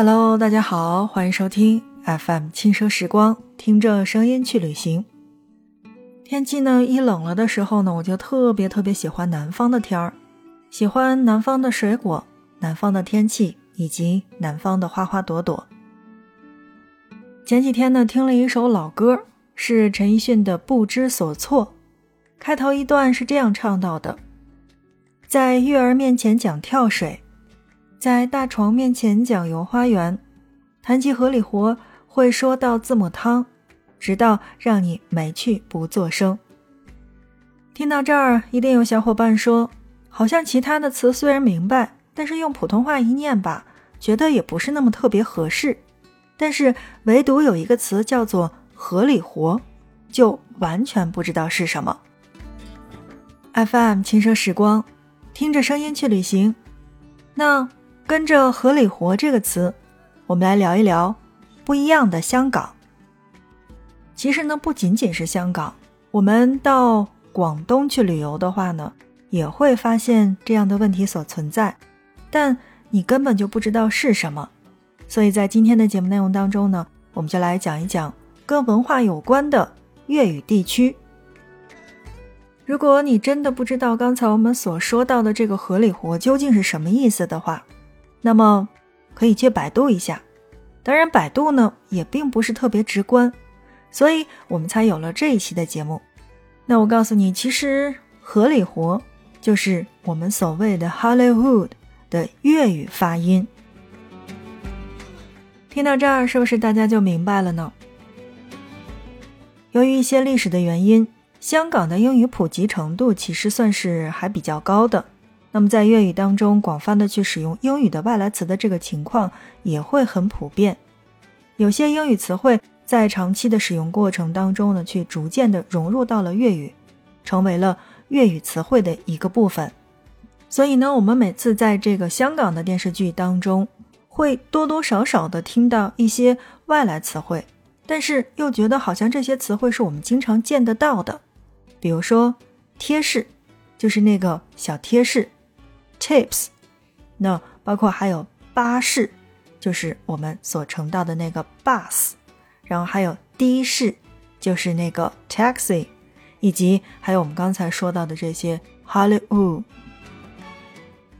Hello，大家好，欢迎收听 FM 轻奢时光，听着声音去旅行。天气呢一冷了的时候呢，我就特别特别喜欢南方的天儿，喜欢南方的水果、南方的天气以及南方的花花朵朵。前几天呢，听了一首老歌，是陈奕迅的《不知所措》，开头一段是这样唱到的：在月儿面前讲跳水。在大床面前讲游花园，谈起合理活会说到字母汤，直到让你没趣不作声。听到这儿，一定有小伙伴说，好像其他的词虽然明白，但是用普通话一念吧，觉得也不是那么特别合适。但是唯独有一个词叫做合理活，就完全不知道是什么。FM 轻奢时光，听着声音去旅行，那。跟着“合理活”这个词，我们来聊一聊不一样的香港。其实呢，不仅仅是香港，我们到广东去旅游的话呢，也会发现这样的问题所存在，但你根本就不知道是什么。所以在今天的节目内容当中呢，我们就来讲一讲跟文化有关的粤语地区。如果你真的不知道刚才我们所说到的这个“合理活”究竟是什么意思的话，那么，可以去百度一下。当然，百度呢也并不是特别直观，所以我们才有了这一期的节目。那我告诉你，其实“合理活”就是我们所谓的 Hollywood 的粤语发音。听到这儿，是不是大家就明白了呢？由于一些历史的原因，香港的英语普及程度其实算是还比较高的。那么，在粤语当中，广泛的去使用英语的外来词的这个情况也会很普遍。有些英语词汇在长期的使用过程当中呢，去逐渐的融入到了粤语，成为了粤语词汇的一个部分。所以呢，我们每次在这个香港的电视剧当中，会多多少少的听到一些外来词汇，但是又觉得好像这些词汇是我们经常见得到的。比如说“贴士”，就是那个小贴士。Tips，那包括还有巴士，就是我们所乘到的那个 bus，然后还有的士，就是那个 taxi，以及还有我们刚才说到的这些 Hollywood。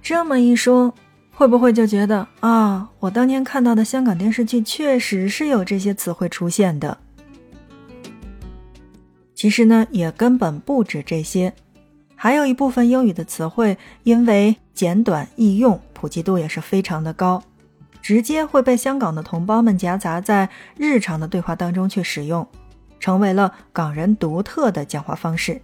这么一说，会不会就觉得啊，我当年看到的香港电视剧确实是有这些词汇出现的？其实呢，也根本不止这些。还有一部分英语的词汇，因为简短易用，普及度也是非常的高，直接会被香港的同胞们夹杂在日常的对话当中去使用，成为了港人独特的讲话方式。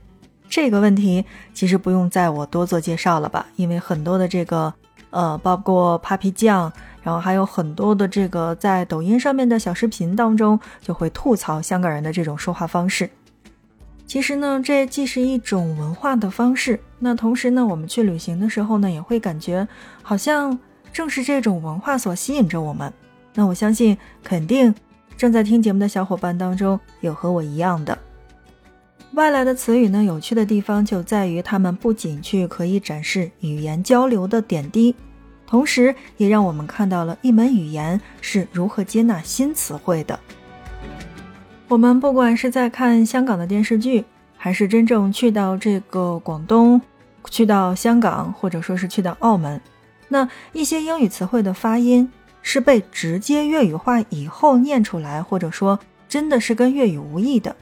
这个问题其实不用在我多做介绍了吧？因为很多的这个，呃，包括 Papi 酱，然后还有很多的这个在抖音上面的小视频当中，就会吐槽香港人的这种说话方式。其实呢，这既是一种文化的方式，那同时呢，我们去旅行的时候呢，也会感觉好像正是这种文化所吸引着我们。那我相信，肯定正在听节目的小伙伴当中有和我一样的外来的词语呢。有趣的地方就在于，它们不仅去可以展示语言交流的点滴，同时也让我们看到了一门语言是如何接纳新词汇的。我们不管是在看香港的电视剧，还是真正去到这个广东、去到香港，或者说是去到澳门，那一些英语词汇的发音是被直接粤语化以后念出来，或者说真的是跟粤语无异的。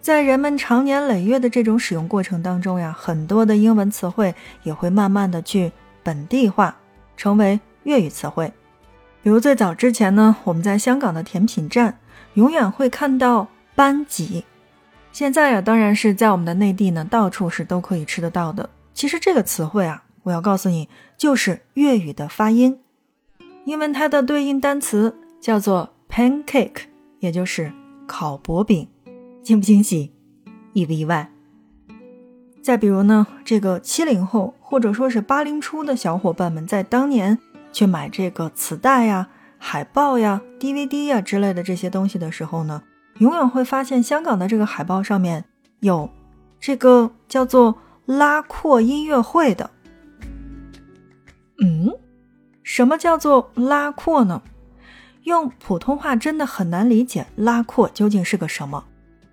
在人们长年累月的这种使用过程当中呀，很多的英文词汇也会慢慢的去本地化，成为粤语词汇。比如最早之前呢，我们在香港的甜品站。永远会看到班戟，现在呀，当然是在我们的内地呢，到处是都可以吃得到的。其实这个词汇啊，我要告诉你，就是粤语的发音，因为它的对应单词叫做 pancake，也就是烤薄饼，惊不惊喜，意不意外？再比如呢，这个七零后或者说是八零初的小伙伴们，在当年去买这个磁带呀。海报呀、DVD 呀之类的这些东西的时候呢，永远会发现香港的这个海报上面有这个叫做拉阔音乐会的。嗯，什么叫做拉阔呢？用普通话真的很难理解拉阔究竟是个什么，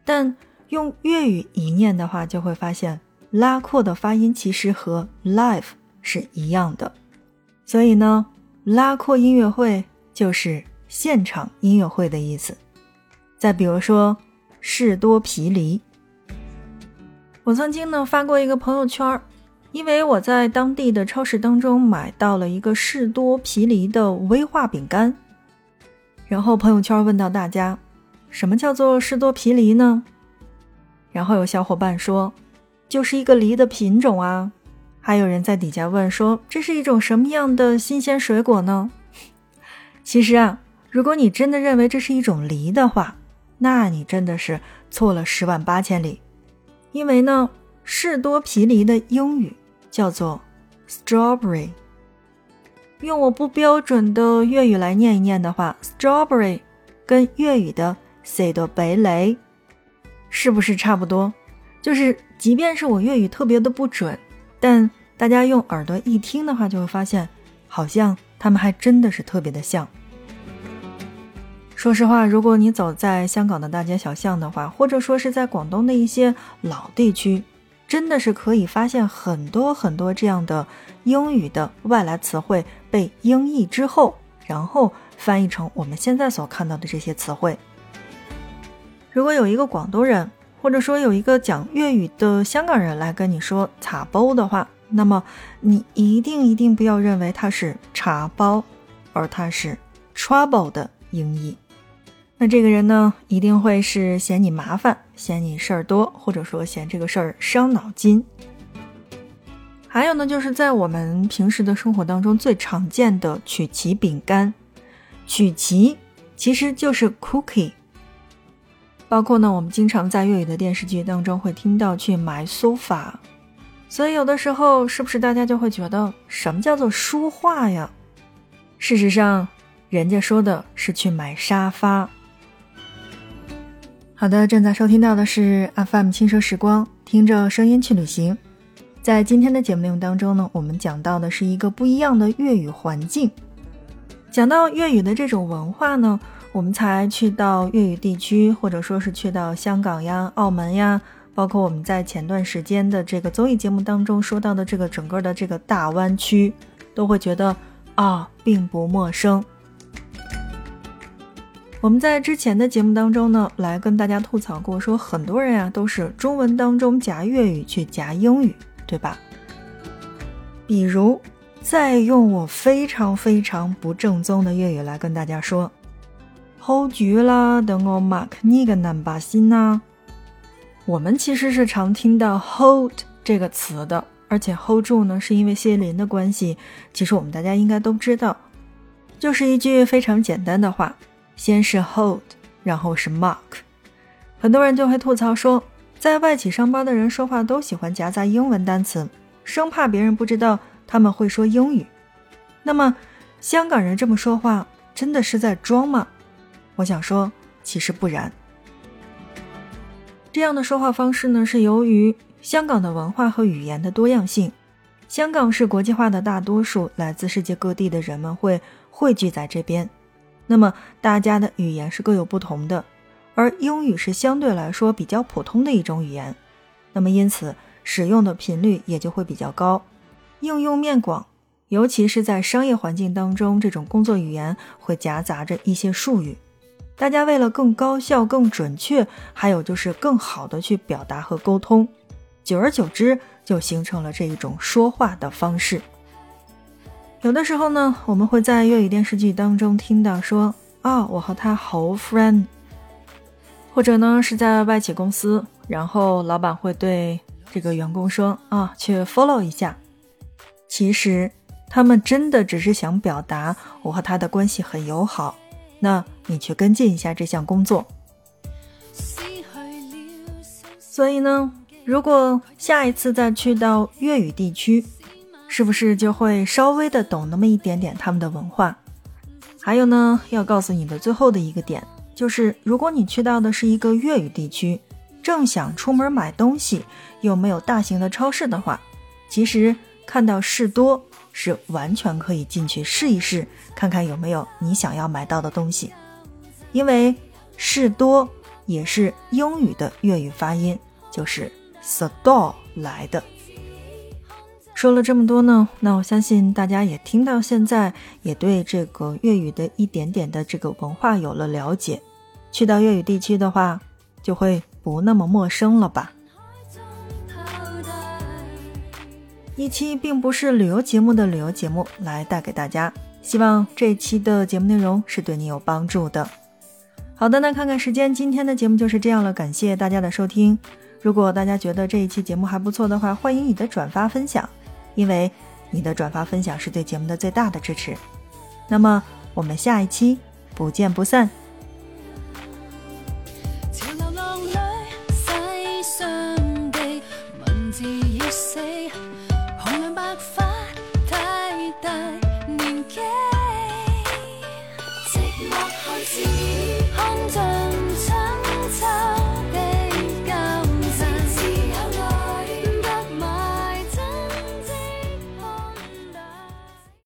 但用粤语一念的话，就会发现拉阔的发音其实和 live 是一样的。所以呢，拉阔音乐会就是现场音乐会的意思。再比如说士多啤梨，我曾经呢发过一个朋友圈，因为我在当地的超市当中买到了一个士多啤梨的威化饼干。然后朋友圈问到大家，什么叫做士多啤梨呢？然后有小伙伴说，就是一个梨的品种啊。还有人在底下问说，这是一种什么样的新鲜水果呢？其实啊，如果你真的认为这是一种梨的话，那你真的是错了十万八千里。因为呢，士多啤梨的英语叫做 strawberry。用我不标准的粤语来念一念的话，strawberry 跟粤语的 “say 的白雷”是不是差不多？就是即便是我粤语特别的不准，但大家用耳朵一听的话，就会发现好像他们还真的是特别的像。说实话，如果你走在香港的大街小巷的话，或者说是在广东的一些老地区。真的是可以发现很多很多这样的英语的外来词汇被英译之后，然后翻译成我们现在所看到的这些词汇。如果有一个广东人，或者说有一个讲粤语的香港人来跟你说“擦包”的话，那么你一定一定不要认为它是茶包，而它是 trouble 的音译。那这个人呢，一定会是嫌你麻烦，嫌你事儿多，或者说嫌这个事儿伤脑筋。还有呢，就是在我们平时的生活当中最常见的曲奇饼干，曲奇其实就是 cookie。包括呢，我们经常在粤语的电视剧当中会听到去买 sofa，所以有的时候是不是大家就会觉得什么叫做书画呀？事实上，人家说的是去买沙发。好的，正在收听到的是 FM 轻奢时光，听着声音去旅行。在今天的节目内容当中呢，我们讲到的是一个不一样的粤语环境。讲到粤语的这种文化呢，我们才去到粤语地区，或者说是去到香港呀、澳门呀，包括我们在前段时间的这个综艺节目当中说到的这个整个的这个大湾区，都会觉得啊，并不陌生。我们在之前的节目当中呢，来跟大家吐槽过，说很多人啊都是中文当中夹粤语去夹英语，对吧？比如，再用我非常非常不正宗的粤语来跟大家说，hold 住啦，等我 mark 你个南巴心呐。我们其实是常听到 hold 这个词的，而且 hold 住呢，是因为谢林的关系。其实我们大家应该都知道，就是一句非常简单的话。先是 hold，然后是 mark，很多人就会吐槽说，在外企上班的人说话都喜欢夹杂英文单词，生怕别人不知道他们会说英语。那么，香港人这么说话真的是在装吗？我想说，其实不然。这样的说话方式呢，是由于香港的文化和语言的多样性。香港是国际化的大多数来自世界各地的人们会汇聚在这边。那么大家的语言是各有不同的，而英语是相对来说比较普通的一种语言，那么因此使用的频率也就会比较高，应用面广，尤其是在商业环境当中，这种工作语言会夹杂着一些术语，大家为了更高效、更准确，还有就是更好的去表达和沟通，久而久之就形成了这一种说话的方式。有的时候呢，我们会在粤语电视剧当中听到说啊，我和他好 friend，或者呢是在外企公司，然后老板会对这个员工说啊，去 follow 一下。其实他们真的只是想表达我和他的关系很友好，那你去跟进一下这项工作。所以呢，如果下一次再去到粤语地区。是不是就会稍微的懂那么一点点他们的文化？还有呢，要告诉你的最后的一个点，就是如果你去到的是一个粤语地区，正想出门买东西，又没有大型的超市的话，其实看到士多是完全可以进去试一试，看看有没有你想要买到的东西。因为士多也是英语的粤语发音，就是 store 来的。说了这么多呢，那我相信大家也听到现在，也对这个粤语的一点点的这个文化有了了解。去到粤语地区的话，就会不那么陌生了吧？一期并不是旅游节目的旅游节目来带给大家，希望这一期的节目内容是对你有帮助的。好的，那看看时间，今天的节目就是这样了，感谢大家的收听。如果大家觉得这一期节目还不错的话，欢迎你的转发分享。因为你的转发分享是对节目的最大的支持，那么我们下一期不见不散。